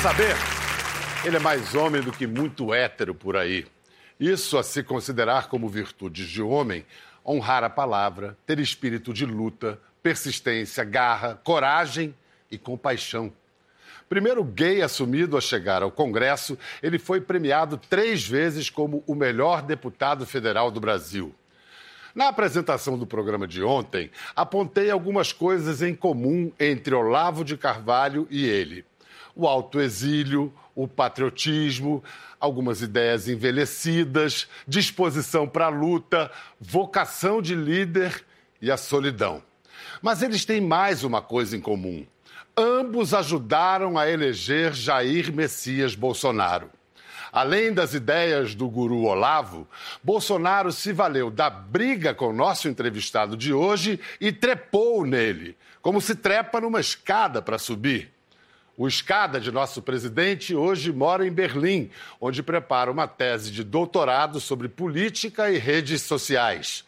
saber? Ele é mais homem do que muito hétero por aí. Isso a se considerar como virtudes de homem, honrar a palavra, ter espírito de luta, persistência, garra, coragem e compaixão. Primeiro gay assumido a chegar ao Congresso, ele foi premiado três vezes como o melhor deputado federal do Brasil. Na apresentação do programa de ontem, apontei algumas coisas em comum entre Olavo de Carvalho e ele: o autoexílio, o patriotismo, algumas ideias envelhecidas, disposição para a luta, vocação de líder e a solidão. Mas eles têm mais uma coisa em comum. Ambos ajudaram a eleger Jair Messias Bolsonaro. Além das ideias do guru Olavo, Bolsonaro se valeu da briga com o nosso entrevistado de hoje e trepou nele, como se trepa numa escada para subir. O escada de nosso presidente hoje mora em Berlim, onde prepara uma tese de doutorado sobre política e redes sociais.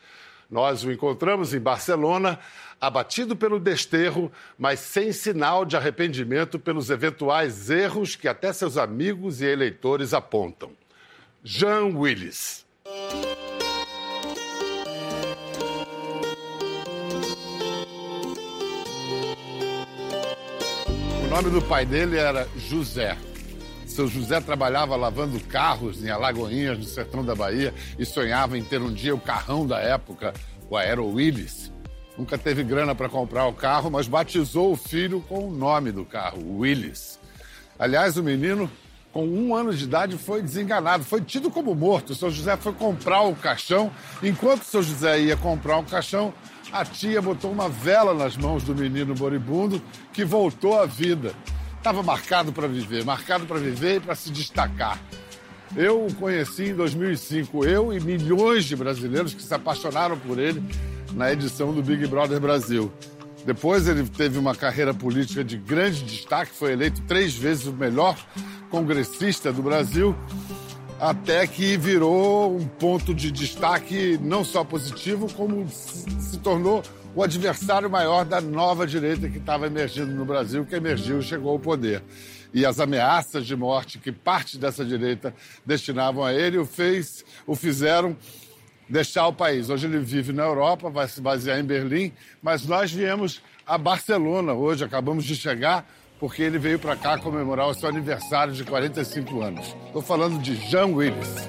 Nós o encontramos em Barcelona, abatido pelo desterro, mas sem sinal de arrependimento pelos eventuais erros que até seus amigos e eleitores apontam. Jean Willis. Nome do pai dele era José. Seu José trabalhava lavando carros em Alagoinhas, no sertão da Bahia, e sonhava em ter um dia o carrão da época, o Aero Willis. Nunca teve grana para comprar o carro, mas batizou o filho com o nome do carro, Willis. Aliás, o menino, com um ano de idade, foi desenganado, foi tido como morto. Seu José foi comprar o caixão. Enquanto seu José ia comprar o caixão, a tia botou uma vela nas mãos do menino moribundo que voltou à vida. Estava marcado para viver, marcado para viver e para se destacar. Eu o conheci em 2005, eu e milhões de brasileiros que se apaixonaram por ele na edição do Big Brother Brasil. Depois ele teve uma carreira política de grande destaque, foi eleito três vezes o melhor congressista do Brasil até que virou um ponto de destaque não só positivo, como se tornou o adversário maior da nova direita que estava emergindo no Brasil, que emergiu e chegou ao poder. E as ameaças de morte que parte dessa direita destinavam a ele o, fez, o fizeram deixar o país. Hoje ele vive na Europa, vai se basear em Berlim, mas nós viemos a Barcelona hoje, acabamos de chegar porque ele veio para cá comemorar o seu aniversário de 45 anos. Estou falando de Jean Willis.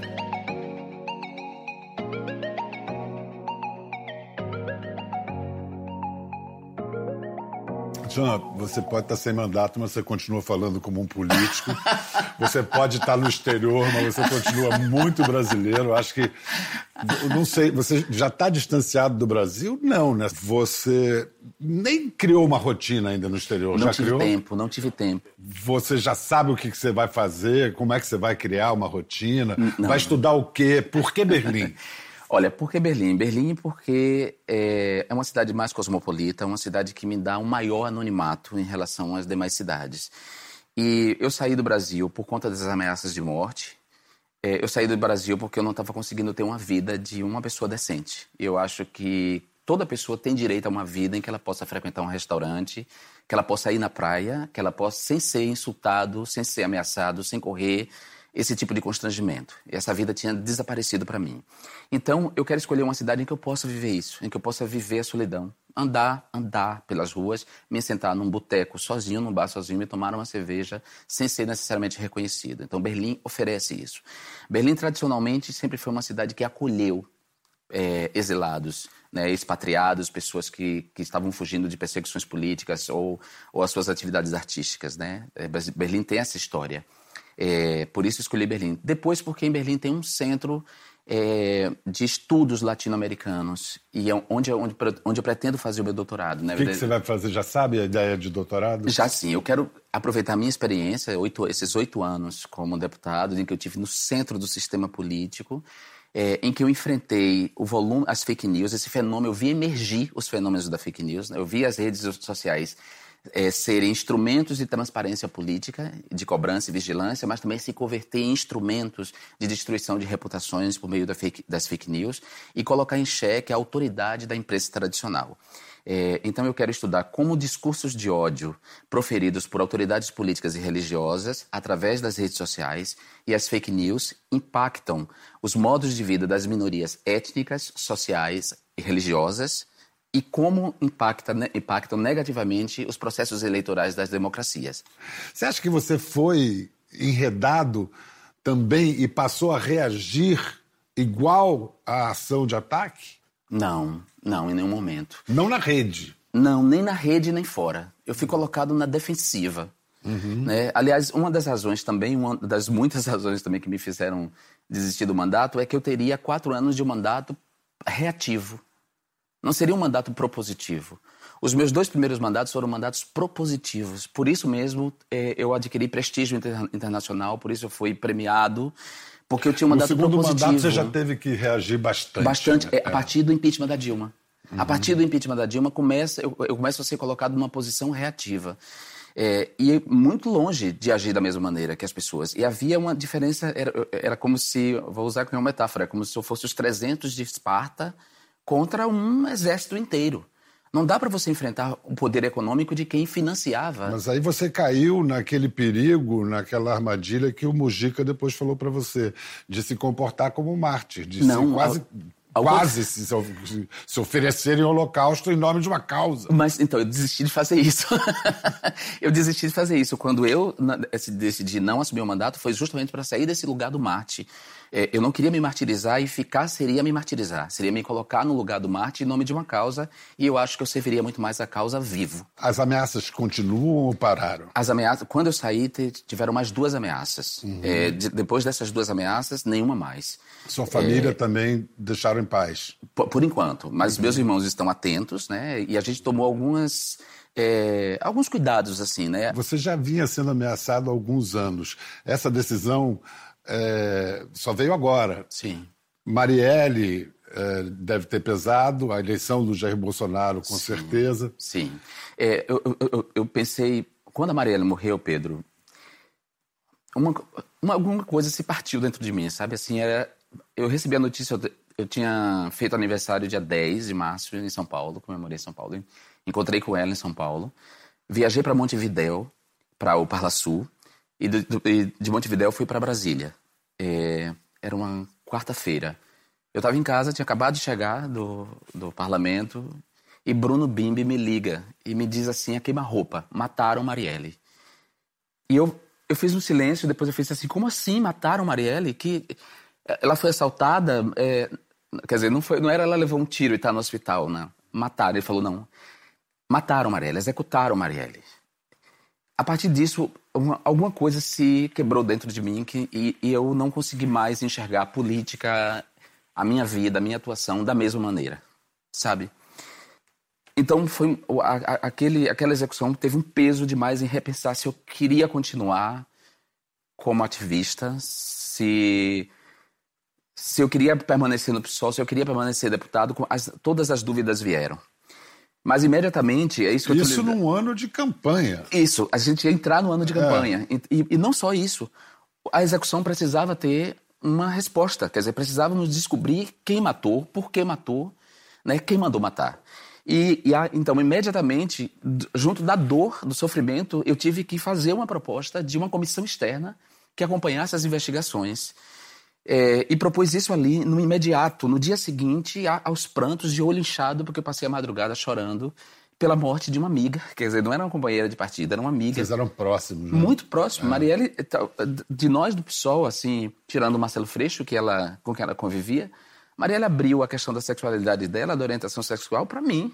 Jean, você pode estar sem mandato, mas você continua falando como um político. Você pode estar no exterior, mas você continua muito brasileiro. Acho que. Não sei, você já está distanciado do Brasil? Não, né? Você nem criou uma rotina ainda no exterior. Não já tive criou? tempo, não tive tempo. Você já sabe o que você vai fazer, como é que você vai criar uma rotina, não. vai estudar o quê, por que Berlim? Olha, por que Berlim? Berlim porque é, é, uma cidade mais cosmopolita, uma cidade que me dá um maior anonimato em relação às demais cidades. E eu saí do Brasil por conta das ameaças de morte. É, eu saí do Brasil porque eu não estava conseguindo ter uma vida de uma pessoa decente. Eu acho que toda pessoa tem direito a uma vida em que ela possa frequentar um restaurante, que ela possa ir na praia, que ela possa, sem ser insultado, sem ser ameaçado, sem correr esse tipo de constrangimento. Essa vida tinha desaparecido para mim. Então, eu quero escolher uma cidade em que eu possa viver isso, em que eu possa viver a solidão. Andar, andar pelas ruas, me sentar num boteco sozinho, num bar sozinho, me tomar uma cerveja sem ser necessariamente reconhecido. Então, Berlim oferece isso. Berlim, tradicionalmente, sempre foi uma cidade que acolheu é, exilados, né, expatriados, pessoas que, que estavam fugindo de perseguições políticas ou, ou as suas atividades artísticas. Né? É, Berlim tem essa história. É, por isso escolhi Berlim. Depois, porque em Berlim tem um centro é, de estudos latino-americanos e é onde, onde, onde eu pretendo fazer o meu doutorado. Né? O que, que, você vai fazer? Já sabe a ideia de doutorado? Já sim. Eu quero aproveitar a minha experiência, oito, esses oito anos como deputado, em que eu tive no centro do sistema político, é, em que eu enfrentei o volume, as fake news, esse fenômeno, eu vi emergir os fenômenos da fake news, né? eu vi as redes sociais é, serem instrumentos de transparência política, de cobrança e vigilância, mas também se converter em instrumentos de destruição de reputações por meio da fake, das fake news e colocar em xeque a autoridade da imprensa tradicional. É, então eu quero estudar como discursos de ódio proferidos por autoridades políticas e religiosas através das redes sociais e as fake news impactam os modos de vida das minorias étnicas, sociais e religiosas e como impacta, impactam negativamente os processos eleitorais das democracias. Você acha que você foi enredado também e passou a reagir igual à ação de ataque? Não, não, em nenhum momento. Não na rede? Não, nem na rede nem fora. Eu fui colocado na defensiva. Uhum. Né? Aliás, uma das razões também, uma das muitas razões também que me fizeram desistir do mandato é que eu teria quatro anos de um mandato reativo. Não seria um mandato propositivo. Os meus dois primeiros mandatos foram mandatos propositivos. Por isso mesmo, é, eu adquiri prestígio internacional, por isso eu fui premiado, porque eu tinha um mandato no segundo propositivo. mandato você já teve que reagir bastante. Bastante, né? é, a partir do impeachment da Dilma. Uhum. A partir do impeachment da Dilma, começa, eu, eu começo a ser colocado numa posição reativa. É, e muito longe de agir da mesma maneira que as pessoas. E havia uma diferença, era, era como se, vou usar como metáfora, como se eu fosse os 300 de Esparta contra um exército inteiro. Não dá para você enfrentar o poder econômico de quem financiava. Mas aí você caiu naquele perigo, naquela armadilha que o Mujica depois falou para você, de se comportar como mártir, de Não, se quase quase se, se oferecer em holocausto em nome de uma causa. Mas então, eu desisti de fazer isso. eu desisti de fazer isso. Quando eu decidi não assumir o mandato, foi justamente para sair desse lugar do Marte. É, eu não queria me martirizar e ficar seria me martirizar. Seria me colocar no lugar do Marte em nome de uma causa e eu acho que eu serviria muito mais a causa vivo. As ameaças continuam ou pararam? As ameaças, quando eu saí, tiveram mais duas ameaças. Uhum. É, de, depois dessas duas ameaças, nenhuma mais. Sua família é, também deixaram em paz? Por, por enquanto. Mas uhum. meus irmãos estão atentos, né? E a gente tomou algumas. É, alguns cuidados, assim, né? Você já vinha sendo ameaçado há alguns anos. Essa decisão é, só veio agora. Sim. Marielle é, deve ter pesado, a eleição do Jair Bolsonaro, com sim, certeza. Sim. É, eu, eu, eu, pensei, quando a Marielle morreu, Pedro, uma, uma, alguma coisa se partiu dentro de mim, sabe? Assim, era, eu recebi a notícia, eu, eu tinha feito aniversário dia 10 de março em São Paulo, comemorei em São Paulo, encontrei com ela em São Paulo, viajei para Montevidéu, para o Parla Sul, e de, de Montevidéu fui para Brasília. É, era uma quarta-feira. Eu estava em casa, tinha acabado de chegar do, do parlamento, e Bruno Bimbi me liga e me diz assim, a queima-roupa, mataram Marielle. E eu, eu fiz um silêncio, depois eu fiz assim, como assim mataram Marielle? Que ela foi assaltada, é, quer dizer, não, foi, não era ela levou um tiro e está no hospital, não. Mataram. Ele falou, não, mataram Marielle, executaram Marielle a partir disso, uma, alguma coisa se quebrou dentro de mim que, e, e, eu não consegui mais enxergar a política, a minha vida, a minha atuação da mesma maneira, sabe? Então, foi a, a, aquele, aquela execução teve um peso demais em repensar se eu queria continuar como ativista, se, se eu queria permanecer no PSOL, se eu queria permanecer deputado, as, todas as dúvidas vieram. Mas imediatamente, é isso que Isso num ano de campanha. Isso, a gente ia entrar no ano de é. campanha. É. E, e, não só isso. A execução precisava ter uma resposta. Quer dizer, precisávamos descobrir quem matou, por que matou, né, quem mandou matar. E, e a, então, imediatamente, junto da dor, do sofrimento, eu tive que fazer uma proposta de uma comissão externa que acompanhasse as investigações é, e propôs isso ali no imediato, no dia seguinte, a, aos prantos, de olho inchado, porque eu passei a madrugada chorando pela morte de uma amiga. Quer dizer, não era uma companheira de partida, era uma amiga. Vocês eram próximos, né? Muito próximos. É. Marielle, de nós do PSOL, assim, tirando o Marcelo Freixo, que ela, com quem ela convivia, Marielle abriu a questão da sexualidade dela, da orientação sexual, para mim.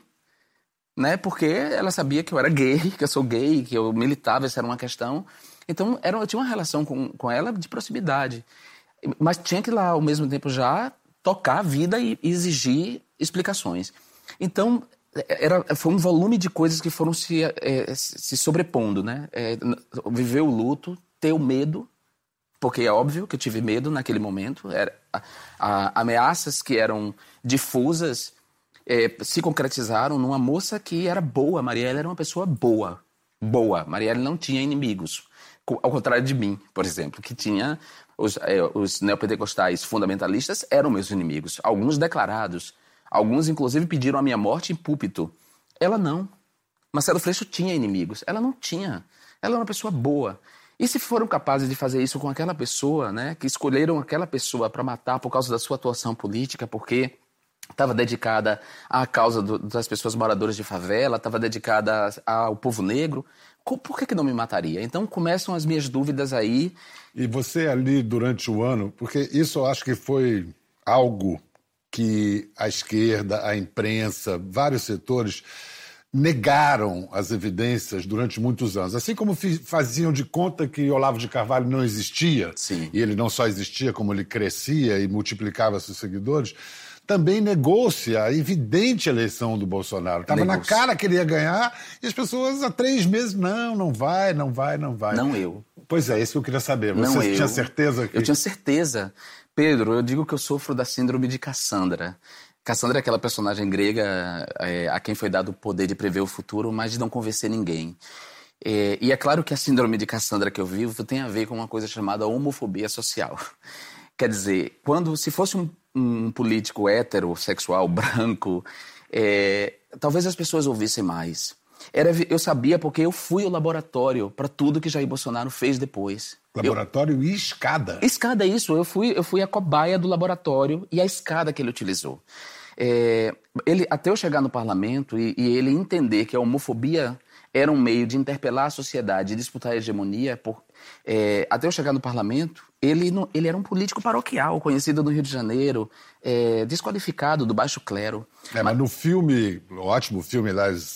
Né? Porque ela sabia que eu era gay, que eu sou gay, que eu militava, essa era uma questão. Então, era, eu tinha uma relação com, com ela de proximidade. Mas tinha que lá, ao mesmo tempo, já tocar a vida e exigir explicações. Então, era, foi um volume de coisas que foram se, é, se sobrepondo, né? É, viver o luto, ter o medo, porque é óbvio que eu tive medo naquele momento. Era, a, a, ameaças que eram difusas é, se concretizaram numa moça que era boa. Marielle era uma pessoa boa. Boa. Marielle não tinha inimigos. Ao contrário de mim, por exemplo, que tinha os, é, os neopentecostais fundamentalistas eram meus inimigos, alguns declarados. Alguns, inclusive, pediram a minha morte em púlpito. Ela não. Marcelo Freixo tinha inimigos. Ela não tinha. Ela era uma pessoa boa. E se foram capazes de fazer isso com aquela pessoa, né, que escolheram aquela pessoa para matar por causa da sua atuação política, porque estava dedicada à causa do, das pessoas moradoras de favela, estava dedicada ao povo negro, por que, que não me mataria? Então começam as minhas dúvidas aí. E você ali durante o ano, porque isso eu acho que foi algo que a esquerda, a imprensa, vários setores negaram as evidências durante muitos anos. Assim como faziam de conta que Olavo de Carvalho não existia, Sim. e ele não só existia, como ele crescia e multiplicava seus seguidores, também negou-se a evidente eleição do Bolsonaro. Estava na cara que ele ia ganhar e as pessoas há três meses, não, não vai, não vai, não vai. Não eu. Pois é, isso que eu queria saber. Você não tinha eu. certeza que... Eu tinha certeza. Pedro, eu digo que eu sofro da síndrome de Cassandra. Cassandra é aquela personagem grega é, a quem foi dado o poder de prever o futuro, mas de não convencer ninguém. É, e é claro que a síndrome de Cassandra que eu vivo tem a ver com uma coisa chamada homofobia social. Quer dizer, quando se fosse um um político heterossexual branco, é, talvez as pessoas ouvissem mais. Era, eu sabia porque eu fui o laboratório para tudo que Jair Bolsonaro fez depois. Laboratório eu, e escada. Escada, isso. Eu fui, eu fui a cobaia do laboratório e a escada que ele utilizou. É, ele, até eu chegar no parlamento e, e, ele entender que a homofobia era um meio de interpelar a sociedade e disputar a hegemonia, por, é, até eu chegar no parlamento, ele, ele era um político paroquial, conhecido no Rio de Janeiro, é, desqualificado do baixo clero. É, mas no filme, ótimo filme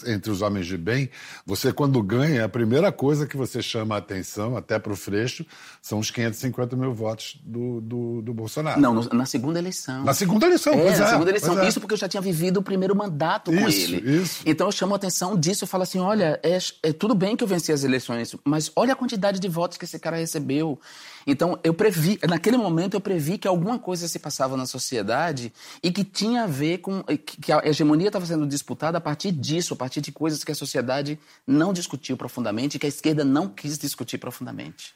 Entre os Homens de Bem, você quando ganha, a primeira coisa que você chama a atenção, até para o Freixo, são os 550 mil votos do, do, do Bolsonaro. Não, no, na segunda eleição. Na segunda eleição, é, pois na é. segunda eleição. É. Isso porque eu já tinha vivido o primeiro mandato isso, com ele. Isso. Então eu chamo a atenção disso, eu falo assim, olha, é, é tudo bem que eu venci as eleições, mas olha a quantidade de votos que esse cara recebeu. Então, eu previ, naquele momento eu previ que alguma coisa se passava na sociedade e que tinha a ver com que a hegemonia estava sendo disputada a partir disso, a partir de coisas que a sociedade não discutiu profundamente que a esquerda não quis discutir profundamente.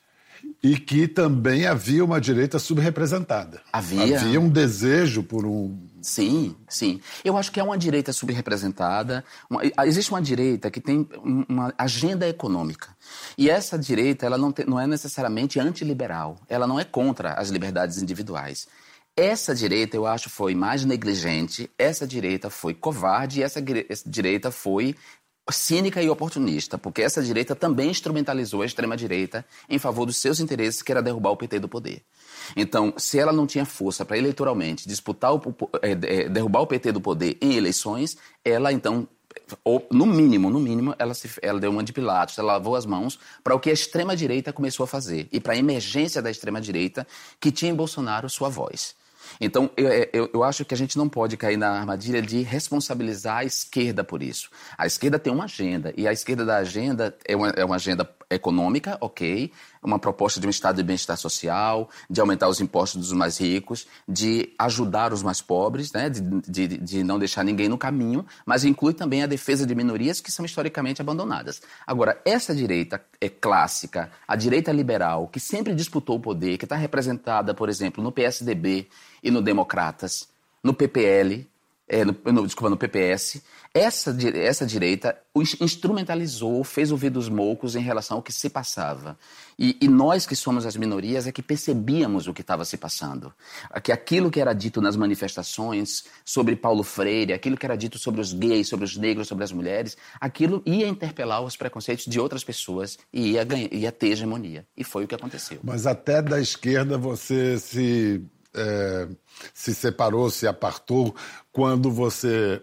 E que também havia uma direita subrepresentada. Havia. Havia um desejo por um. Sim, sim. Eu acho que é uma direita subrepresentada. Uma, existe uma direita que tem uma agenda econômica. E essa direita ela não, tem, não é necessariamente antiliberal. Ela não é contra as liberdades individuais. Essa direita, eu acho, foi mais negligente, essa direita foi covarde essa, essa direita foi cínica e oportunista, porque essa direita também instrumentalizou a extrema-direita em favor dos seus interesses, que era derrubar o PT do poder. Então, se ela não tinha força para eleitoralmente disputar o, é, derrubar o PT do poder em eleições, ela então ou, no mínimo, no mínimo, ela, se, ela deu uma de Pilatos, ela lavou as mãos para o que a extrema-direita começou a fazer e para a emergência da extrema-direita que tinha em Bolsonaro sua voz. Então, eu, eu, eu, acho que a gente não pode cair na armadilha de responsabilizar a esquerda por isso. A esquerda tem uma agenda, e a esquerda da agenda é uma, é uma agenda econômica, ok, uma proposta de um estado de bem-estar social, de aumentar os impostos dos mais ricos, de ajudar os mais pobres, né, de, de, de não deixar ninguém no caminho, mas inclui também a defesa de minorias que são historicamente abandonadas. Agora, essa direita é clássica, a direita liberal, que sempre disputou o poder, que está representada, por exemplo, no PSDB e no Democratas, no PPL, é, no, no, desculpa, no PPS, essa, essa direita instrumentalizou, fez ouvir dos moucos em relação ao que se passava. E, e nós que somos as minorias é que percebíamos o que estava se passando. Que aquilo que era dito nas manifestações sobre Paulo Freire, aquilo que era dito sobre os gays, sobre os negros, sobre as mulheres, aquilo ia interpelar os preconceitos de outras pessoas e ia, ganhar, ia ter hegemonia. E foi o que aconteceu. Mas até da esquerda você se é, se separou, se apartou, quando você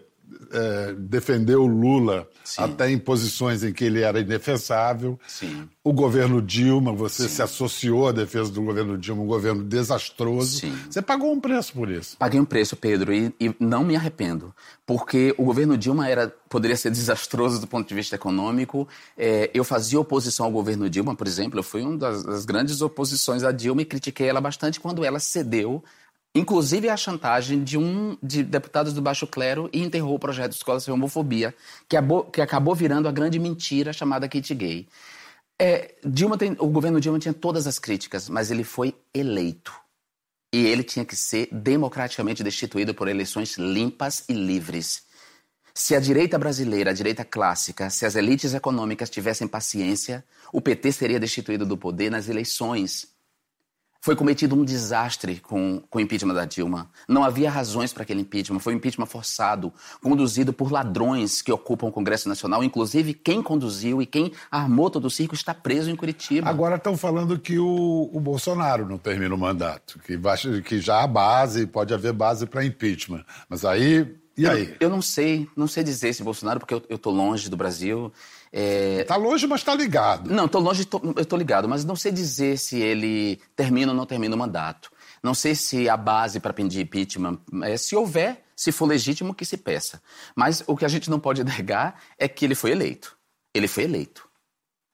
é, defendeu Lula Sim. até em posições em que ele era indefensável. Sim. O governo Dilma, você Sim. se associou à defesa do governo Dilma, um governo desastroso. Você pagou um preço por isso. Paguei um preço, Pedro, e, e, não me arrependo, porque o governo Dilma era poderia ser desastroso do ponto de vista econômico. É, eu fazia oposição ao governo Dilma, por exemplo, eu fui uma das, das grandes oposições à Dilma e critiquei ela bastante quando ela cedeu inclusive a chantagem de um de deputados do baixo clero e enterrou o projeto de escola sem homofobia, que, abou, que acabou virando a grande mentira chamada kit gay. É, Dilma tem, o governo Dilma tinha todas as críticas, mas ele foi eleito. E ele tinha que ser democraticamente destituído por eleições limpas e livres. Se a direita brasileira, a direita clássica, se as elites econômicas tivessem paciência, o PT seria destituído do poder nas eleições. Foi cometido um desastre com, com o impeachment da Dilma. Não havia razões para aquele impeachment. Foi um impeachment forçado, conduzido por ladrões que ocupam o Congresso Nacional. Inclusive, quem conduziu e quem armou todo o circo está preso em Curitiba. Agora estão falando que o, o Bolsonaro não termina o mandato, que, vai, que já há base, pode haver base para impeachment. Mas aí e aí? Eu, eu, não sei, não sei dizer se Bolsonaro, porque eu, estou longe do Brasil. Está é... longe, mas está ligado. Não, estou longe, tô, eu estou ligado, mas não sei dizer se ele termina ou não termina o mandato. Não sei se a base para pedir impeachment, é, se houver, se for legítimo, que se peça. Mas o que a gente não pode negar é que ele foi eleito. Ele foi eleito.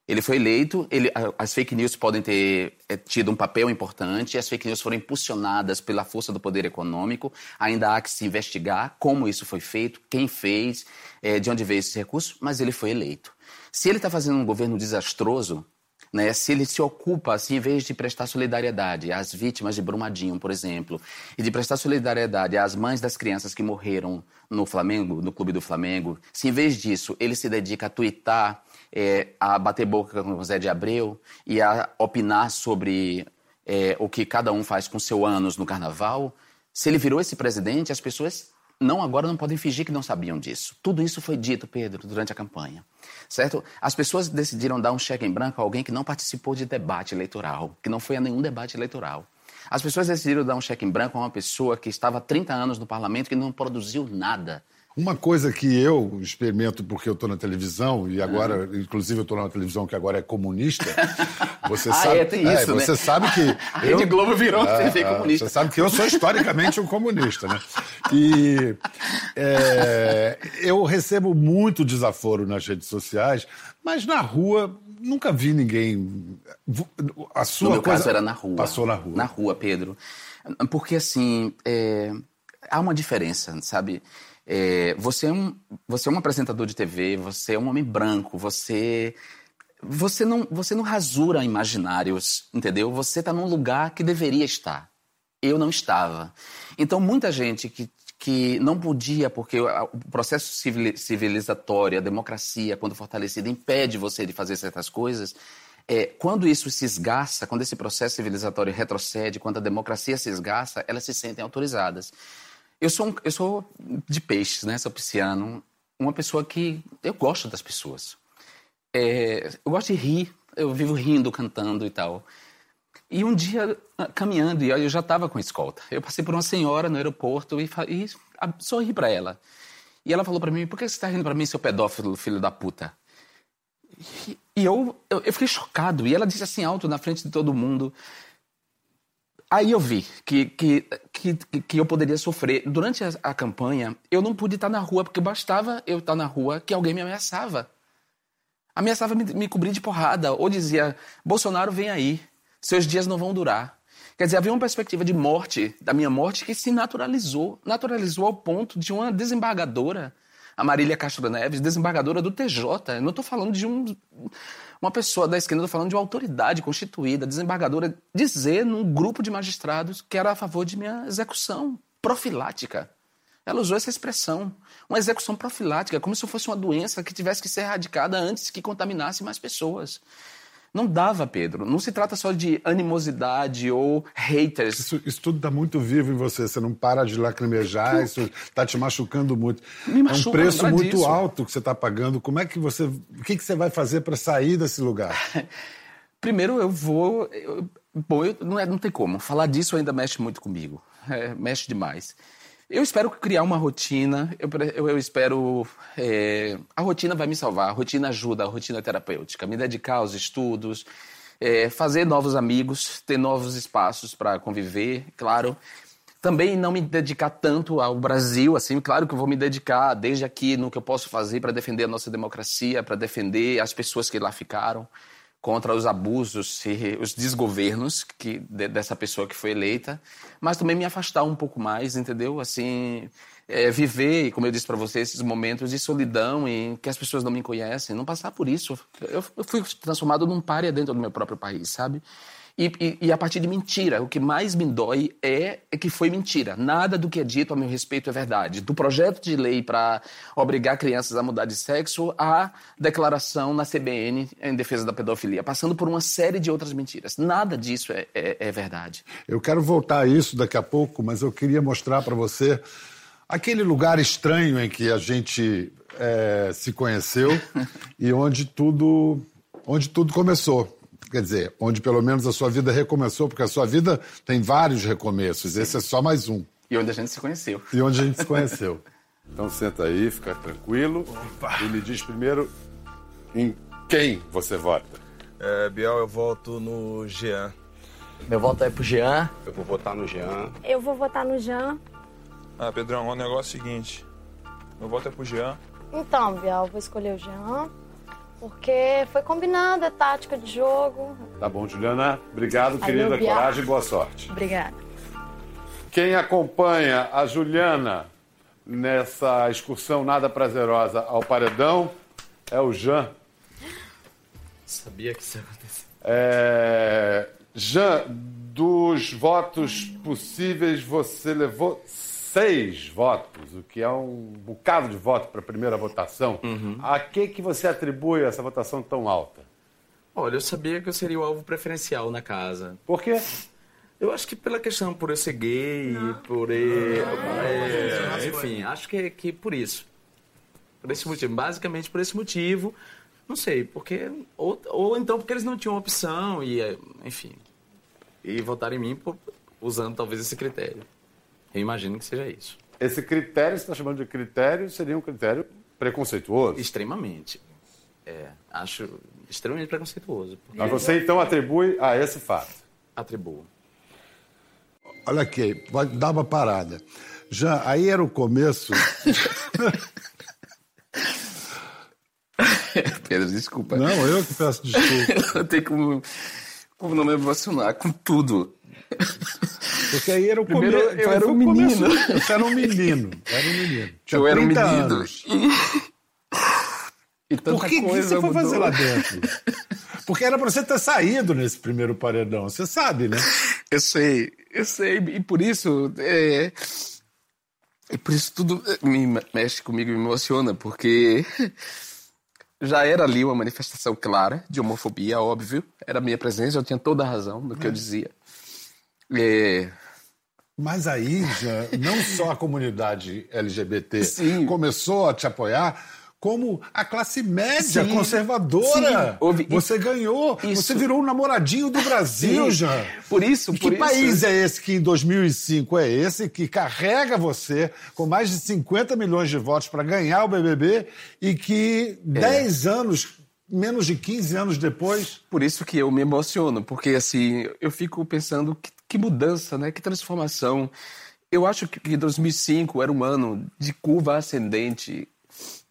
Ele foi eleito, ele, as fake news podem ter é, tido um papel importante, as fake news foram impulsionadas pela força do poder econômico. Ainda há que se investigar como isso foi feito, quem fez, é, de onde veio esse recurso, mas ele foi eleito. Se ele está fazendo um governo desastroso, né, se ele se ocupa, assim, em vez de prestar solidariedade às vítimas de Brumadinho, por exemplo, e de prestar solidariedade às mães das crianças que morreram no Flamengo, no clube do Flamengo, se em vez disso ele se dedica a twittar é, a bater boca com o Zé de Abreu e a opinar sobre é, o que cada um faz com seu anos no carnaval, se ele virou esse presidente, as pessoas não agora não podem fingir que não sabiam disso. Tudo isso foi dito, Pedro, durante a campanha. Certo? As pessoas decidiram dar um cheque em branco a alguém que não participou de debate eleitoral, que não foi a nenhum debate eleitoral. As pessoas decidiram dar um cheque em branco a uma pessoa que estava há 30 anos no parlamento que não produziu nada uma coisa que eu experimento porque eu estou na televisão, e agora, uhum. inclusive, eu estou na televisão que agora é comunista. Você ah, sabe, é, tem isso, é, né? Você sabe que. A eu, Rede Globo virou é, TV comunista. Você sabe que eu sou historicamente um comunista, né? E é, eu recebo muito desaforo nas redes sociais, mas na rua nunca vi ninguém. A sua no meu coisa caso era na rua. Passou na rua. Na rua, Pedro. Porque assim. É, há uma diferença, sabe? É, você, é um, você é um apresentador de TV, você é um homem branco, você você não, você não rasura imaginários, entendeu? Você está num lugar que deveria estar. Eu não estava. Então, muita gente que, que não podia, porque o processo civilizatório, a democracia, quando fortalecida, impede você de fazer certas coisas. É, quando isso se esgaça, quando esse processo civilizatório retrocede, quando a democracia se esgaça, elas se sentem autorizadas. Eu sou, um, eu sou de peixes, né? Sou pisciano. Uma pessoa que... Eu gosto das pessoas. É, eu gosto de rir. Eu vivo rindo, cantando e tal. E um dia, ah, caminhando, e eu já estava com escolta. Eu passei por uma senhora no aeroporto e, e sorri para ela. E ela falou para mim, por que você está rindo para mim, seu pedófilo, filho da puta? E, eu, eu, eu, fiquei chocado. E ela disse assim alto, na frente de todo mundo, Aí eu vi que, que, que, que eu poderia sofrer. Durante a, a, campanha, eu não pude estar na rua, porque bastava eu estar na rua que alguém me ameaçava. Ameaçava me, me cobrir de porrada, ou dizia: Bolsonaro vem aí, seus dias não vão durar. Quer dizer, havia uma perspectiva de morte, da minha morte, que se naturalizou. Naturalizou ao ponto de uma desembargadora, a Marília Castro Neves, desembargadora do TJ. Eu não estou falando de um uma pessoa da esquerda, falando de uma autoridade constituída, desembargadora, dizer num grupo de magistrados que era a favor de minha execução profilática. Ela usou essa expressão, uma execução profilática, como se fosse uma doença que tivesse que ser erradicada antes que contaminasse mais pessoas. Não dava, Pedro. Não se trata só de animosidade ou haters. Isso, isso tudo está muito vivo em você. Você não para de lacrimejar, isso está te machucando muito. Me machuca, é um preço muito disso. alto que você está pagando. Como é que você. O que, que você vai fazer para sair desse lugar? Primeiro, eu vou. Eu, bom, eu, não, é, não tem como. Falar disso ainda mexe muito comigo. É, mexe demais. Eu espero criar uma rotina, eu, eu, eu espero. É, a rotina vai me salvar, a rotina ajuda, a rotina terapêutica. Me dedicar aos estudos, é, fazer novos amigos, ter novos espaços para conviver, claro. Também não me dedicar tanto ao Brasil, assim, claro que eu vou me dedicar desde aqui no que eu posso fazer para defender a nossa democracia, para defender as pessoas que lá ficaram contra os abusos e os desgovernos que, dessa pessoa que foi eleita, mas também me afastar um pouco mais, entendeu? Assim, é, viver, como eu disse para você, esses momentos de solidão em que as pessoas não me conhecem, não passar por isso. Eu, fui transformado num párea dentro do meu próprio país, sabe? E, e, e, a partir de mentira. O que mais me dói é, é, que foi mentira. Nada do que é dito a meu respeito é verdade. Do projeto de lei para obrigar crianças a mudar de sexo à declaração na CBN em defesa da pedofilia, passando por uma série de outras mentiras. Nada disso é, é, é verdade. Eu quero voltar a isso daqui a pouco, mas eu queria mostrar para você aquele lugar estranho em que a gente é, se conheceu e onde tudo, onde tudo começou. Quer dizer, onde pelo menos a sua vida recomeçou, porque a sua vida tem vários recomeços, esse é só mais um. E onde a gente se conheceu. E onde a gente se conheceu. Então senta aí, fica tranquilo Opa. e me diz primeiro em quem você vota. É, Biel, eu voto no Jean. Meu voto é pro Jean. Eu vou votar no Jean. Eu vou votar no Jean. Ah, Pedrão, o negócio é o seguinte. Meu voto é pro Jean. Então, Biel, vou escolher o Jean. Porque foi combinado, é tática de jogo. Tá bom, Juliana. Obrigado, Aí querida. Coragem e boa sorte. Obrigada. Quem acompanha a Juliana nessa excursão nada prazerosa ao paredão é o Jean. Sabia que isso ia acontecer. É... Jean, dos votos possíveis, você levou seis votos, o que é um bocado de voto para a primeira votação. Uhum. A que, que você atribui essa votação tão alta? Olha, eu sabia que eu seria o alvo preferencial na casa. Por quê? Eu acho que pela questão por eu ser gay, não. por eu, é, enfim, acho que, que por isso. Por esse motivo, basicamente por esse motivo, não sei, porque ou, ou então porque eles não tinham opção e, enfim, e votaram em mim por, usando talvez esse critério. Eu imagino que seja isso. Esse critério, você está chamando de critério, seria um critério preconceituoso? Extremamente. É, acho extremamente preconceituoso. Mas você então atribui a esse fato? Atribuo. Olha aqui, pode dar uma parada. Já aí era o começo. Pedro, desculpa. Não, eu que peço desculpa. eu tenho como, como não me emocionar com tudo. Porque aí era o Primeiro, começo. Eu era um menino. Você era um menino. Era um menino. Tinha eu era um menino. Anos. E Por que, que você foi fazer lá dentro? Porque era para você ter saído nesse primeiro paredão. Você sabe, né? Eu sei, eu sei. E por isso. É... E por isso tudo me mexe comigo, me emociona, porque já era ali uma manifestação clara de homofobia, óbvio. Era a minha presença, eu tinha toda a razão no que é. eu dizia. É... Mas aí já não só a comunidade LGBT Sim. começou a te apoiar, como a classe média Sim. conservadora. Houve... Você ganhou, isso. você virou um namoradinho do Brasil, Sim. já. Por isso, e por que isso... país é esse que em 2005 é esse que carrega você com mais de 50 milhões de votos para ganhar o BBB e que é. 10 anos menos de 15 anos depois. Por isso que eu me emociono, porque assim, eu fico pensando que que mudança, né? Que transformação. Eu acho que 2005 era um ano de curva ascendente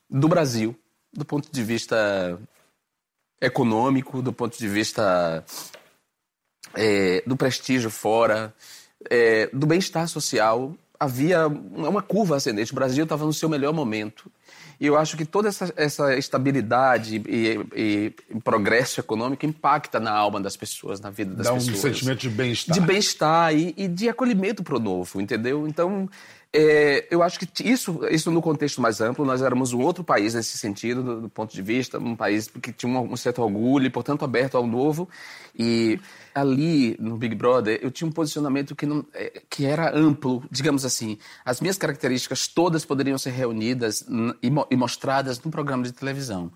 do Brasil, do ponto de vista econômico, do ponto de vista é, do prestígio fora, é, do bem-estar social. Havia uma curva ascendente. O Brasil estava no seu melhor momento. E eu acho que toda essa, essa estabilidade e, e, e, progresso econômico impacta na alma das pessoas, na vida das Dá pessoas. Dá um sentimento de bem-estar. De bem-estar e, e, de acolhimento para o novo, entendeu? Então, é, eu acho que isso, isso no contexto mais amplo, nós éramos um outro país nesse sentido, do, do ponto de vista, um país que tinha um, um certo orgulho e, portanto, aberto ao novo. E ali no Big Brother eu tinha um posicionamento que, não, é, que era amplo, digamos assim. As minhas características todas poderiam ser reunidas e, e mostradas num programa de televisão.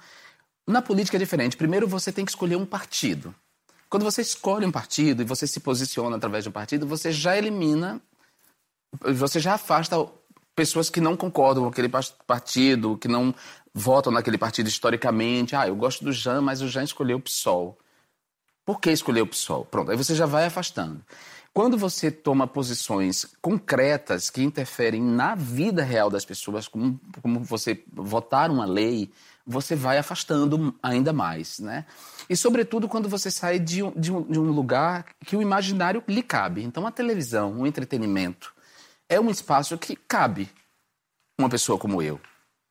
Na política é diferente. Primeiro você tem que escolher um partido. Quando você escolhe um partido e você se posiciona através de um partido, você já elimina você já afasta pessoas que não concordam com aquele partido, que não votam naquele partido historicamente. Ah, eu gosto do Jean, mas o Jean escolheu o PSOL. Por que escolheu o PSOL? Pronto, aí você já vai afastando. Quando você toma posições concretas que interferem na vida real das pessoas, como, como você votar uma lei, você vai afastando ainda mais, né? E, sobretudo, quando você sai de um, de um, de um lugar que o imaginário lhe cabe. Então, a televisão, o entretenimento, é um espaço que cabe uma pessoa como eu.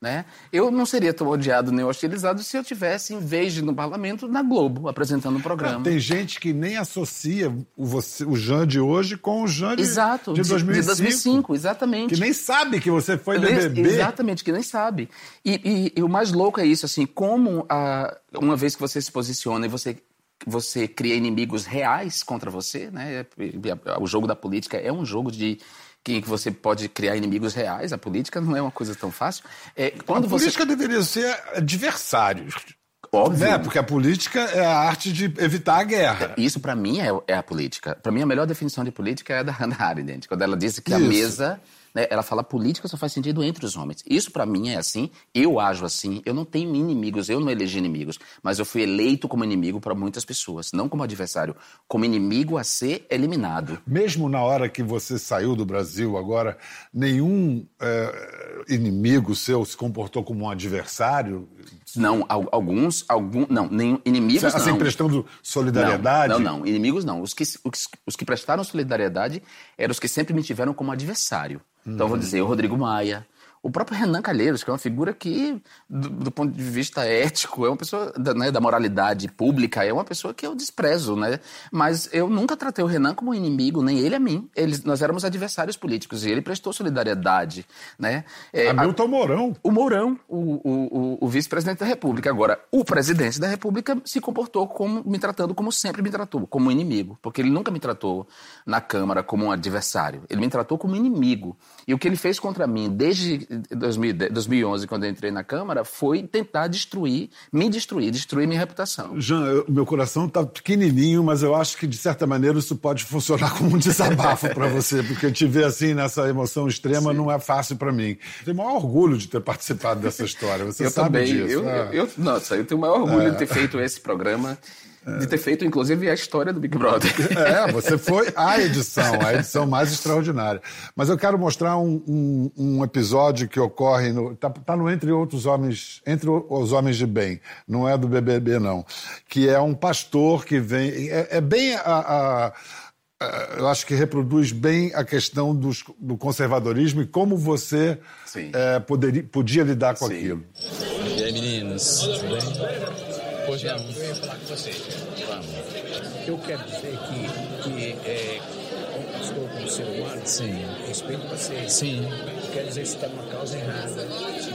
Né? Eu não seria tão odiado nem hostilizado se eu tivesse, em vez de no parlamento, na Globo, apresentando um programa. Tem gente que nem associa o, você, o Jean de hoje com o Jean de, Exato, de, 2005, de 2005. exatamente. Que nem sabe que você foi BBB. Exatamente, que nem sabe. E, e, e o mais louco é isso, assim, como a, uma vez que você se posiciona e você você cria inimigos reais contra você, né? O jogo da política é um jogo de que você pode criar inimigos reais. A política não é uma coisa tão fácil. É, quando a você... política deveria ser adversários. Óbvio. Né? Porque a política é a arte de evitar a guerra. Isso, para mim, é, é, a política. Para mim, a melhor definição de política é a da Hannah Arendt, quando ela disse que Isso. a mesa né? Ela fala política só faz sentido entre os homens. Isso para mim é assim, eu ajo assim, eu não tenho inimigos, eu não elegi inimigos, mas eu fui eleito como inimigo para muitas pessoas, não como adversário, como inimigo a ser eliminado. Mesmo na hora que você saiu do Brasil, agora, nenhum é, inimigo seu se comportou como um adversário? Não, alguns, algum, não, nenhum, inimigos assim, não. prestando solidariedade? Não, não, não, inimigos não. Os que, os, os que prestaram solidariedade eram os que sempre me tiveram como adversário. Então, vou dizer, o Rodrigo Maia, o próprio Renan Calheiros, que é uma figura que, do, do ponto de vista ético, é uma pessoa da, né, da, moralidade pública, é uma pessoa que eu desprezo, né? Mas eu nunca tratei o Renan como inimigo, nem ele a mim. Eles, nós éramos adversários políticos e ele prestou solidariedade, né? É, Hamilton Mourão. O Mourão, o, o, o, o vice-presidente da República. Agora, o presidente da República se comportou como me tratando como sempre me tratou, como inimigo, porque ele nunca me tratou na Câmara como um adversário. Ele me tratou como inimigo. E o que ele fez contra mim desde 2011, quando eu entrei na Câmara, foi tentar destruir, me destruir, destruir minha reputação. Jean, eu, meu coração está pequenininho, mas eu acho que, de certa maneira, isso pode funcionar como um desabafo para você, porque te ver assim, nessa emoção extrema, Sim. não é fácil para mim. Eu tenho o maior orgulho de ter participado dessa história, você eu sabe também. disso. Eu, né? eu, nossa, eu tenho o maior orgulho é. de ter feito esse programa de ter feito, inclusive, a história do Big Brother. É, você foi a edição, a edição mais extraordinária. Mas eu quero mostrar um, um, um episódio que ocorre no. Tá, tá, no Entre Outros Homens, Entre os Homens de Bem, não é do BBB, não. Que é um pastor que vem. É, é bem a, a, a eu acho que reproduz bem a questão dos, do conservadorismo e como você é, poderia, podia lidar com Sim. aquilo. E aí, meninos, tudo bem? Pois não. Eu ia falar com você. Vamos. Eu quero dizer que, que é, como pastor, como ser humano, Sim. respeito você. Sim. Quer dizer que você está numa causa errada.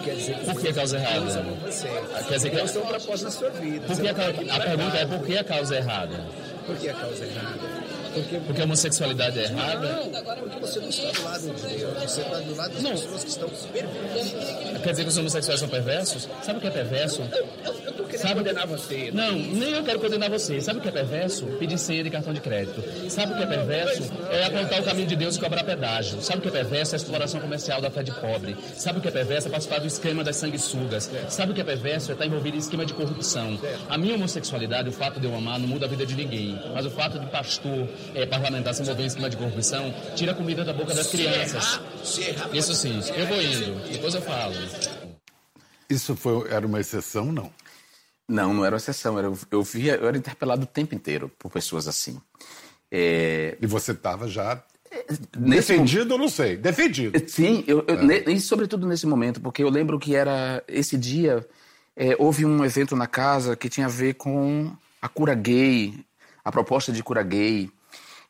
Quer dizer que por que a causa errada? Você. Quer dizer que... Tem um propósito na sua vida. Por que a, a pergunta é por que a causa errada? Por que a causa errada? Porque, porque a homossexualidade é errada? Não, porque você não está do lado de Deus, você está do lado das não. pessoas que estão perversas. Quer dizer que os homossexuais são perversos? Sabe o que é perverso? Eu, eu, Sabe... condenar você. Não, não, nem eu quero condenar você. Sabe o que é perverso? Pedir senha de cartão de crédito. Sabe o que é perverso? É apontar o caminho de Deus e cobrar pedágio. Sabe o que é perverso? É a exploração comercial da fé de pobre. Sabe o que é perverso? É participar do esquema das sanguessugas. Sabe o que é perverso? É estar envolvido em esquema de corrupção. A minha homossexualidade, o fato de eu amar, não muda a vida de ninguém. Mas o fato de pastor, é, parlamentar se envolver em esquema de corrupção, tira a comida da boca das crianças. Isso sim. Eu vou indo. Depois eu falo. Isso foi, era uma exceção, não? Não, não era uma exceção. Era, eu, via, eu era interpelado o tempo inteiro por pessoas assim. É... E você estava já Nesse Defendido, eu não sei. Defendido. Sim, eu, eu, é. e sobretudo nesse momento, porque eu lembro que era esse dia é, houve um evento na casa que tinha a ver com a cura gay, a proposta de cura gay.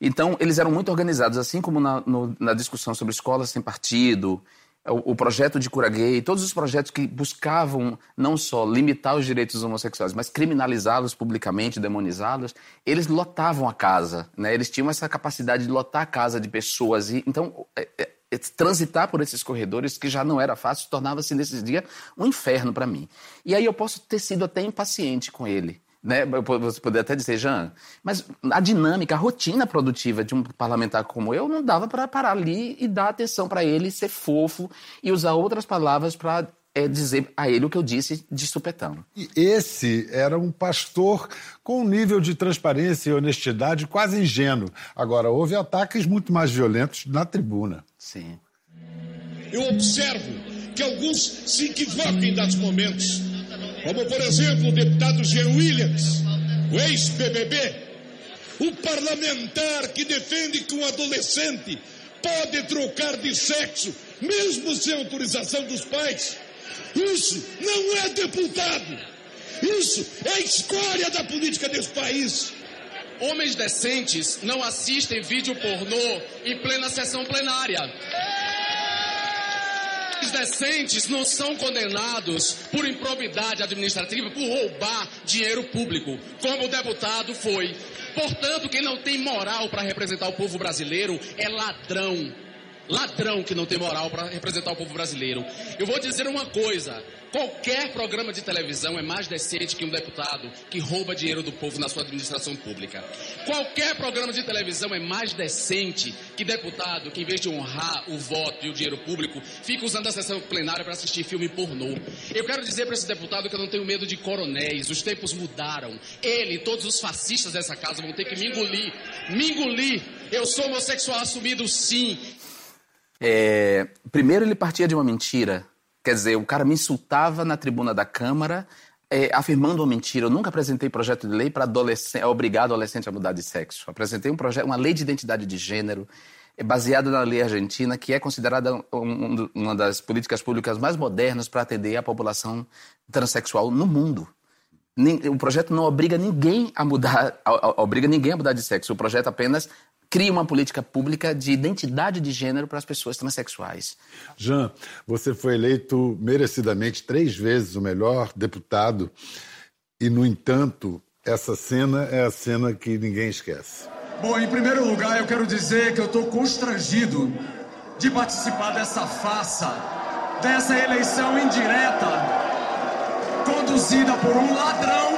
Então, eles eram muito organizados, assim como na, no, na discussão sobre escolas sem partido, o, o, projeto de cura gay, todos os projetos que buscavam não só limitar os direitos homossexuais, mas criminalizá-los publicamente, demonizá-los, eles lotavam a casa, né? Eles tinham essa capacidade de lotar a casa de pessoas e então é, é, é transitar por esses corredores que já não era fácil tornava-se nesses dias um inferno para mim. E aí eu posso ter sido até impaciente com ele. Né? Você poderia até dizer, Jean, mas a dinâmica, a rotina produtiva de um parlamentar como eu não dava para parar ali e dar atenção para ele, ser fofo e usar outras palavras para é, dizer a ele o que eu disse de supetão. E esse era um pastor com um nível de transparência e honestidade quase ingênuo. Agora, houve ataques muito mais violentos na tribuna. Sim. Eu observo que alguns se equivocam em dados momentos como por exemplo o deputado Jean Williams, o ex-BBB, o parlamentar que defende que um adolescente pode trocar de sexo, mesmo sem autorização dos pais, Isso não é deputado. Isso é a escória da política desse país. Homens decentes não assistem vídeo pornô em plena sessão plenária. Homens decentes não são condenados por improbidade administrativa, por roubar dinheiro público, como o deputado foi. Portanto, quem não tem moral para representar o povo brasileiro é ladrão. Ladrão que não tem moral para representar o povo brasileiro. Eu vou dizer uma coisa: qualquer programa de televisão é mais decente que um deputado que rouba dinheiro do povo na sua administração pública. Qualquer programa de televisão é mais decente que deputado que, em vez de honrar o voto e o dinheiro público, fica usando a sessão plenária para assistir filme pornô. Eu quero dizer para esse deputado que eu não tenho medo de coronéis. Os tempos mudaram. Ele e todos os fascistas dessa casa vão ter que me engolir. Me engolir. Eu sou homossexual assumido, sim. É, primeiro, ele partia de uma mentira. Quer dizer, o cara me insultava na tribuna da Câmara, é, afirmando uma mentira. Eu nunca apresentei projeto de lei para adolescente, obrigar adolescente a mudar de sexo. Apresentei um projeto, uma lei de identidade de gênero, é, baseada na lei argentina, que é considerada um, uma das políticas públicas mais modernas para atender a população transexual no mundo. O projeto não obriga ninguém a mudar, obriga ninguém a mudar de sexo. O projeto apenas cria uma política pública de identidade de gênero para as pessoas transexuais. Jean, você foi eleito merecidamente três vezes o melhor deputado e, no entanto, essa cena é a cena que ninguém esquece. Bom, em primeiro lugar, eu quero dizer que eu estou constrangido de participar dessa farsa, dessa eleição indireta, conduzida por um ladrão,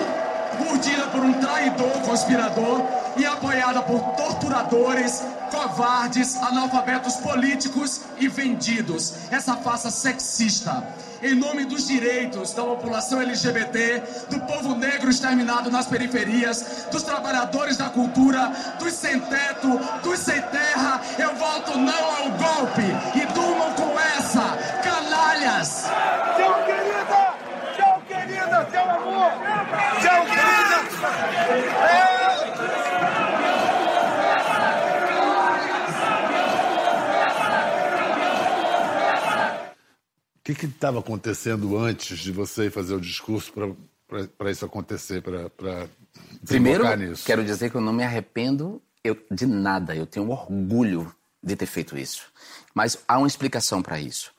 urdida por um traidor, conspirador e apoiada por torturadores, covardes, analfabetos políticos e vendidos. Essa farsa sexista. Em nome dos direitos da população LGBT, do povo negro exterminado nas periferias, dos trabalhadores da cultura, dos sem teto, dos sem terra, eu volto não ao golpe e durmam com essa, canalhas! Tchau, querida! Tchau, querida! Tchau, amor! Tchau, querida! É. O que estava acontecendo antes de você fazer o discurso para isso acontecer, para Primeiro, nisso? quero dizer que eu não me arrependo eu, de nada. Eu tenho orgulho de ter feito isso. Mas há uma explicação para isso.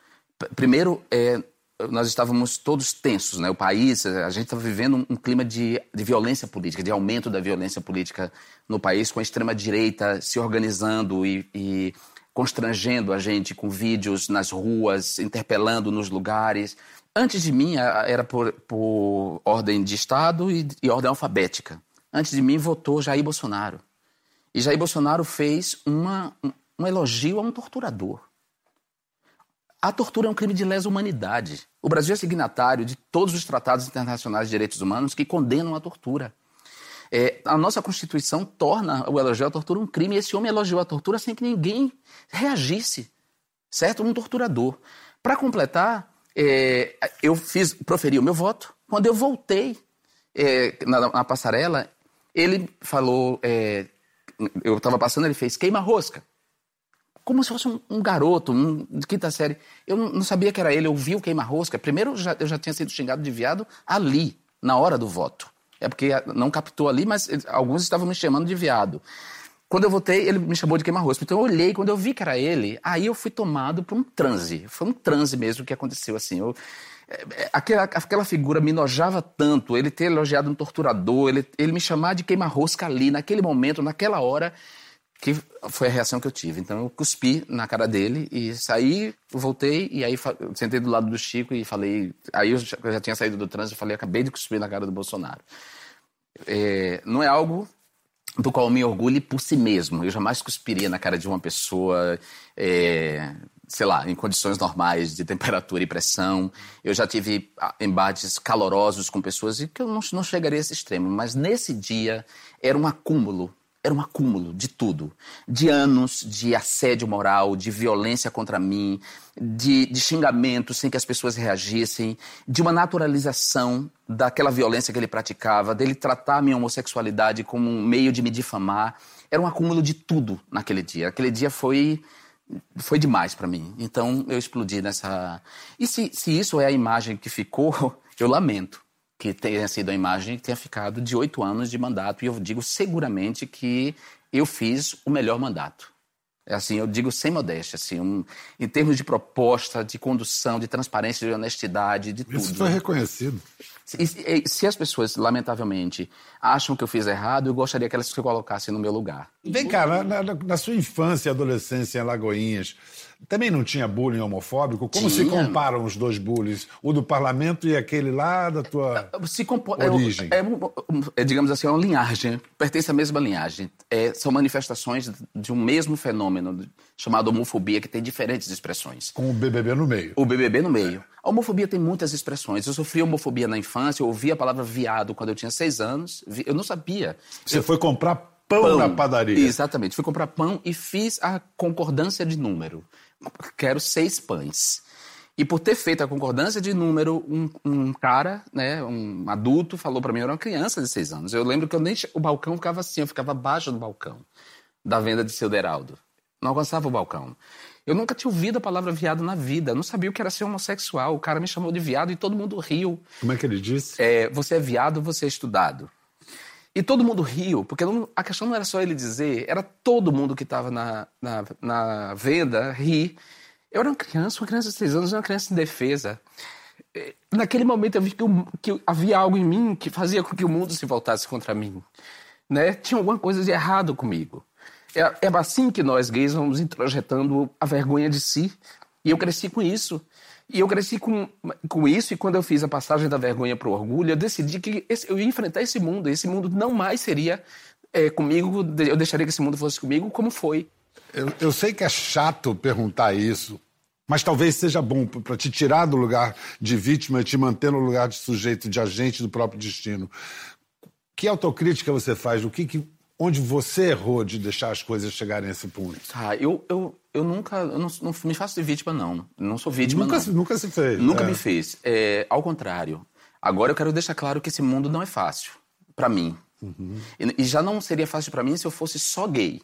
Primeiro, é, nós estávamos todos tensos, né? O país, a gente estava vivendo um, um clima de, de, violência política, de aumento da violência política no país, com a extrema-direita se organizando e, e constrangendo a gente com vídeos nas ruas, interpelando nos lugares. Antes de mim, era por, por ordem de Estado e, e, ordem alfabética. Antes de mim, votou Jair Bolsonaro. E Jair Bolsonaro fez uma, um, um elogio a um torturador. A tortura é um crime de lesa humanidade. O Brasil é signatário de todos os tratados internacionais de direitos humanos que condenam a tortura. É, a nossa Constituição torna o elogio à tortura um crime. Esse homem elogiou a tortura sem que ninguém reagisse, certo? Um torturador. Para completar, é, eu fiz, proferi o meu voto. Quando eu voltei é, na, na, passarela, ele falou, é, eu estava passando, ele fez queima rosca. Como se fosse um, um garoto, um, de quinta série. Eu não, não, sabia que era ele, eu vi o queima-rosca. Primeiro, já, eu já tinha sido xingado de viado ali, na hora do voto. É porque não captou ali, mas alguns estavam me chamando de viado. Quando eu voltei, ele me chamou de queima-rosto. Então eu olhei, quando eu vi que era ele, aí eu fui tomado por um transe. Foi um transe mesmo que aconteceu assim. Eu, é, é, aquela, aquela figura me nojava tanto, ele ter elogiado um torturador, ele, ele me chamar de queima-rosca ali, naquele momento, naquela hora, que foi a reação que eu tive. Então eu cuspi na cara dele e saí, voltei e aí sentei do lado do Chico e falei. Aí eu já, eu já tinha saído do trânsito e falei: acabei de cuspir na cara do Bolsonaro. É, não é algo do qual eu me orgulho por si mesmo. Eu jamais cuspiria na cara de uma pessoa, é, sei lá, em condições normais de temperatura e pressão. Eu já tive ah, embates calorosos com pessoas e que eu não, não chegaria a esse extremo. Mas nesse dia era um acúmulo era um acúmulo de tudo. De anos de assédio moral, de violência contra mim, de, de xingamentos sem que as pessoas reagissem, de uma naturalização daquela violência que ele praticava, dele tratar a minha homossexualidade como um meio de me difamar. Era um acúmulo de tudo naquele dia. Aquele dia foi foi demais para mim. Então eu explodi nessa. E se, se isso é a imagem que ficou, eu lamento que tenha sido a imagem que tenha ficado de oito anos de mandato. E eu digo seguramente que eu fiz o melhor mandato. É assim, eu digo sem modéstia, assim, um, em termos de proposta, de condução, de transparência, de honestidade, de tudo. Isso foi reconhecido. Se, se, as pessoas, lamentavelmente, acham que eu fiz errado, eu gostaria que elas se colocassem no meu lugar. Vem cá, na, na, na sua infância e adolescência em Alagoinhas, também não tinha bullying homofóbico? Como Tinha. se comparam os dois bullies? O do parlamento e aquele lá da tua compo- origem? É, um- é, digamos assim, é uma linhagem, pertence à mesma linhagem. É, são manifestações de um mesmo fenômeno chamado homofobia, que tem diferentes expressões. Com o BBB no meio. O BBB no meio. A homofobia tem muitas expressões. Eu sofri homofobia na infância, eu ouvi a palavra viado quando eu tinha seis anos, eu não sabia. Você foi comprar pão, na padaria. Exatamente. Fui comprar pão e fiz a concordância de número. Quero seis pães. E por ter feito a concordância de número, um, um cara, né, um adulto, falou para mim, eu era uma criança de seis anos. Eu lembro que eu nem o balcão ficava assim, eu ficava abaixo do balcão da venda de seu Deraldo. Não alcançava o balcão. Eu nunca tinha ouvido a palavra viado na vida. Não sabia o que era ser homossexual. O cara me chamou de viado e todo mundo riu. Como é que ele disse? É, você é viado, você é estudado. E todo mundo riu, porque não- a questão não era só ele dizer, era todo mundo que estava na, na, na venda rir. Eu era uma criança, uma criança de seis anos, uma criança indefesa. Eh, Naquele momento eu vi que, o- que havia algo em mim que fazia com que o mundo se voltasse contra mim. Né? Tinha alguma coisa de errado comigo. É, é assim que nós gays vamos introjetando a vergonha de si. E eu cresci com isso. E eu cresci com, com isso, e quando eu fiz a passagem da vergonha para o orgulho, eu decidi que esse- eu ia enfrentar esse mundo. Esse mundo não mais seria eh, comigo, eu deixaria que esse mundo fosse comigo, como foi. Eu, eu sei que é chato perguntar isso, mas talvez seja bom para te tirar do lugar de vítima e te manter no lugar de sujeito, de agente do próprio destino. Que autocrítica você faz? O que, que onde você errou de deixar as coisas chegarem a esse ponto? Ah, eu, eu, eu nunca. Eu não, não me faço de vítima, não. Não sou vítima, Nunca, não. se- nunca se fez. Nunca é. me fez. É, ao contrário. Agora eu quero deixar claro que esse mundo não é fácil para mim. E, e já não seria fácil para mim se eu fosse só gay.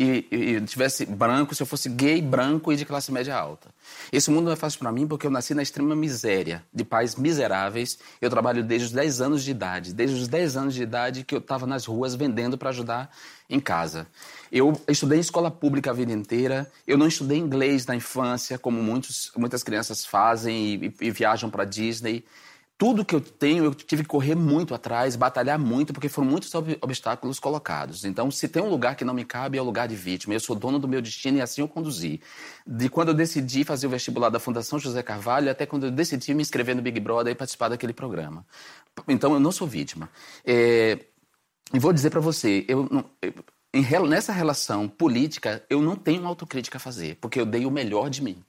E, e, tivesse branco, se eu fosse gay, branco e de classe média alta. Esse mundo não é fácil para mim porque eu nasci na extrema miséria, de pais miseráveis. Eu trabalho desde os 10 anos de idade. Desde os 10 anos de idade que eu estava nas ruas vendendo para ajudar em casa. Eu estudei em escola pública a vida inteira. Eu não estudei inglês na infância, como muitos, muitas crianças fazem e- e viajam para Disney. Tudo que eu tenho, eu tive que correr muito atrás, batalhar muito, porque foram muitos ob- obstáculos colocados. Então, se tem um lugar que não me cabe, é o lugar de vítima. Eu sou dono do meu destino e assim eu conduzi. De quando eu decidi fazer o vestibular da Fundação José Carvalho até quando eu decidi me inscrever no Big Brother e participar daquele programa. Então, eu não sou vítima. É, e vou dizer para você, eu, não- nessa relação política, eu não tenho autocrítica a fazer, porque eu dei o melhor de mim.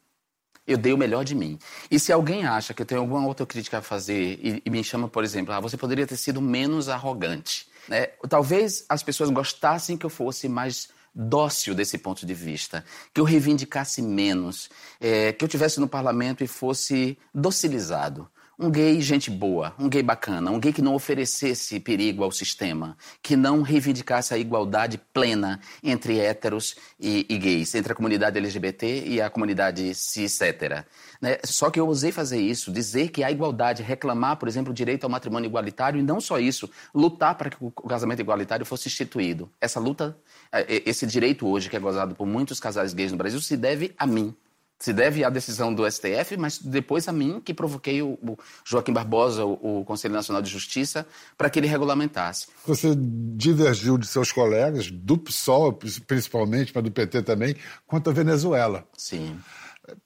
Eu dei o melhor de mim. E se alguém acha que eu tenho alguma autocrítica a fazer e, e me chama, por exemplo, ah, você poderia ter sido menos arrogante. Né? Talvez as pessoas gostassem que eu fosse mais dócil desse ponto de vista, que eu reivindicasse menos, eh, que eu tivesse no parlamento e fosse docilizado. Um gay gente boa, um gay bacana, um gay que não oferecesse perigo ao sistema, que não reivindicasse a igualdade plena entre héteros e, e gays, entre a comunidade LGBT e a comunidade cis hétera. Né? Só que eu ousei fazer isso, dizer que há igualdade, reclamar, por exemplo, o direito ao matrimônio igualitário e não só isso, lutar para que o casamento igualitário fosse instituído. Essa luta, eh, esse direito hoje que é gozado por muitos casais gays no Brasil se deve a mim. Se deve à decisão do STF, mas depois a mim que provoquei o, o Joaquim Barbosa, o, o Conselho Nacional de Justiça, para que ele regulamentasse. Você divergiu de seus colegas, do PSOL principalmente, mas do PT também, quanto à Venezuela. Sim.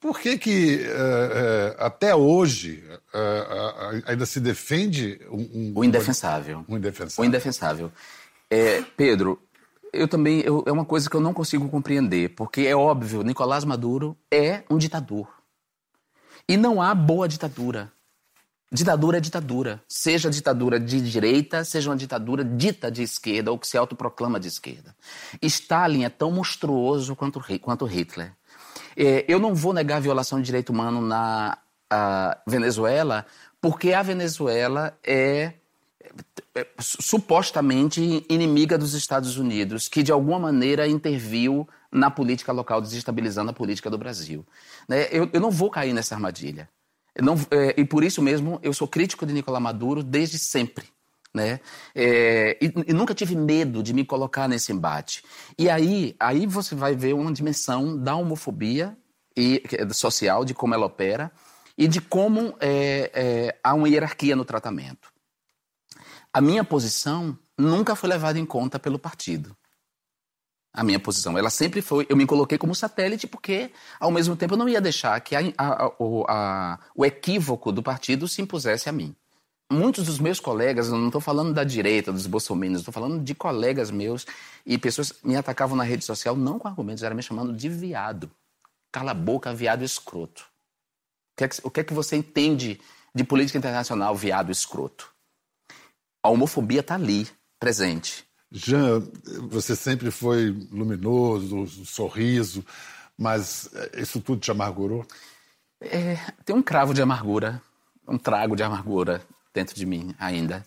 Por que que eh, eh, até hoje eh, ainda se defende um, um- O indefensável. Um indefensável. O indefensável. É, Pedro, eu também eu- é uma coisa que eu não consigo compreender, porque é óbvio, Nicolás Maduro é um ditador. E não há boa ditadura. Ditadura é ditadura. Seja ditadura de direita, seja uma ditadura dita de esquerda ou que se autoproclama de esquerda. Stalin é tão monstruoso quanto, quanto Hitler. É, eu não vou negar a violação de direito humano na Venezuela, porque a Venezuela é, supostamente inimiga dos Estados Unidos, que de alguma maneira interviu na política local, desestabilizando a política do Brasil. Né? Eu, eu não vou cair nessa armadilha. Não, é, e por isso mesmo eu sou crítico de Nicolás Maduro desde sempre. Né? É, e, e, nunca tive medo de me colocar nesse embate. E aí, aí você vai ver uma dimensão da homofobia e, é social, de como ela opera e de como é, é, há uma hierarquia no tratamento. A minha posição nunca foi levada em conta pelo partido a minha posição. Ela sempre foi. Eu me coloquei como satélite porque, ao mesmo tempo, eu não ia deixar que a, a, a, o equívoco do partido se impusesse a mim. Muitos dos meus colegas, eu não estou falando da direita, dos bolsominions, estou falando de colegas meus e pessoas me atacavam na rede social não com argumentos, era me chamando de viado. Cala a boca, viado escroto. O que, é que, que é que você entende de política internacional, viado escroto? A homofobia está ali, presente. Jean, você sempre foi luminoso, um sorriso, mas isso tudo te amargurou? É, tem um cravo de amargura, um trago de amargura dentro de mim ainda.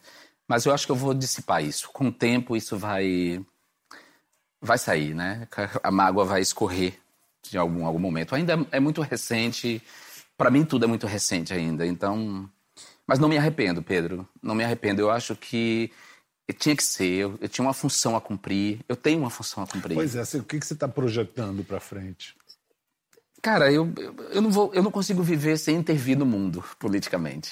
Mas eu acho que eu vou dissipar isso. Com o tempo, isso vai vai sair, né? A mágoa vai escorrer de algum, algum momento. Ainda é muito recente. Para mim, tudo é muito recente ainda. Então. Mas não me arrependo, Pedro. Não me arrependo. Eu acho que tinha que ser, eu, eu, tinha uma função a cumprir, eu tenho uma função a cumprir. Pois é, o que, que você está projetando para frente? Cara, eu, eu, não vou, eu não consigo viver sem intervir no mundo politicamente.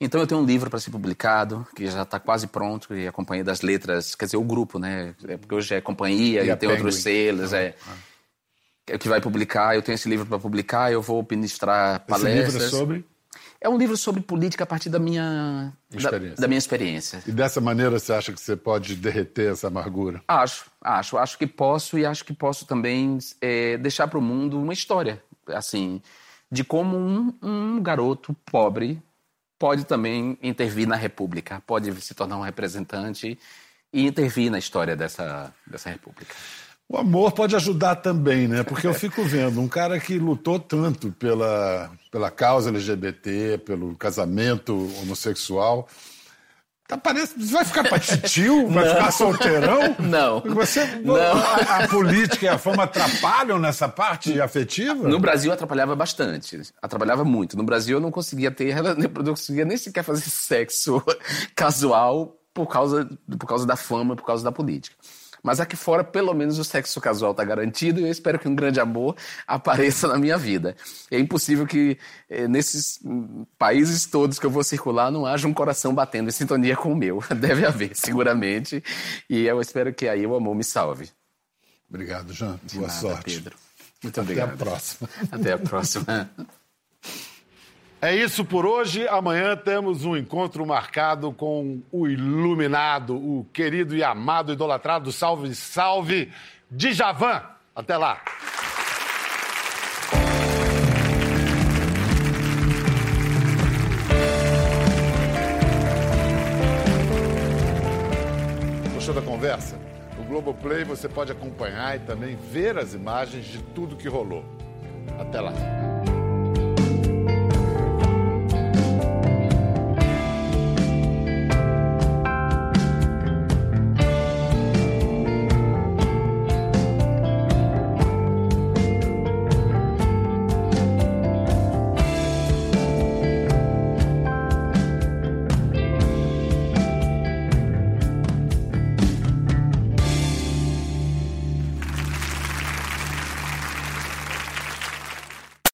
Então eu tenho um livro para ser publicado, que já está quase pronto, e a Companhia das Letras, quer dizer, o grupo, né? É porque hoje é companhia e, e tem Penguin. outros selos, ah, é. Ah. Que vai publicar, eu tenho esse livro para publicar, eu vou ministrar palestras. Esse livro é sobre? É um livro sobre política a partir da minha experiência. Da, da, minha experiência. E dessa maneira você acha que você pode derreter essa amargura? Acho, acho. Acho que posso e acho que posso também é, deixar para o mundo uma história, assim, de como um, um garoto pobre pode também intervir na República, pode se tornar um representante e intervir na história dessa, dessa República. O amor pode ajudar também, né? Porque eu fico vendo um cara que lutou tanto pela, pela causa LGBT, pelo casamento homossexual. Tá, parece, vai ficar patitio? Vai não. ficar solteirão? Não. Você, não. A, a, política e a fama atrapalham nessa parte afetiva? No Brasil atrapalhava bastante. Atrapalhava muito. No Brasil eu não conseguia ter, não conseguia nem sequer fazer sexo casual por causa, por causa da fama, por causa da política. Mas aqui fora, pelo menos, o sexo casual está garantido e eu espero que um grande amor apareça na minha vida. É impossível que eh, nesses países todos que eu vou circular não haja um coração batendo em sintonia com o meu. Deve haver, seguramente. E eu espero que aí o amor me salve. Obrigado, Jean. De Boa nada, sorte. Pedro. Muito obrigado. Até a próxima. Até a próxima. É isso por hoje. Amanhã temos um encontro marcado com o iluminado, o querido e amado, idolatrado, salve, salve, Djavan. Até lá. Gostou da conversa? No Globoplay você pode acompanhar e também ver as imagens de tudo que rolou. Até lá.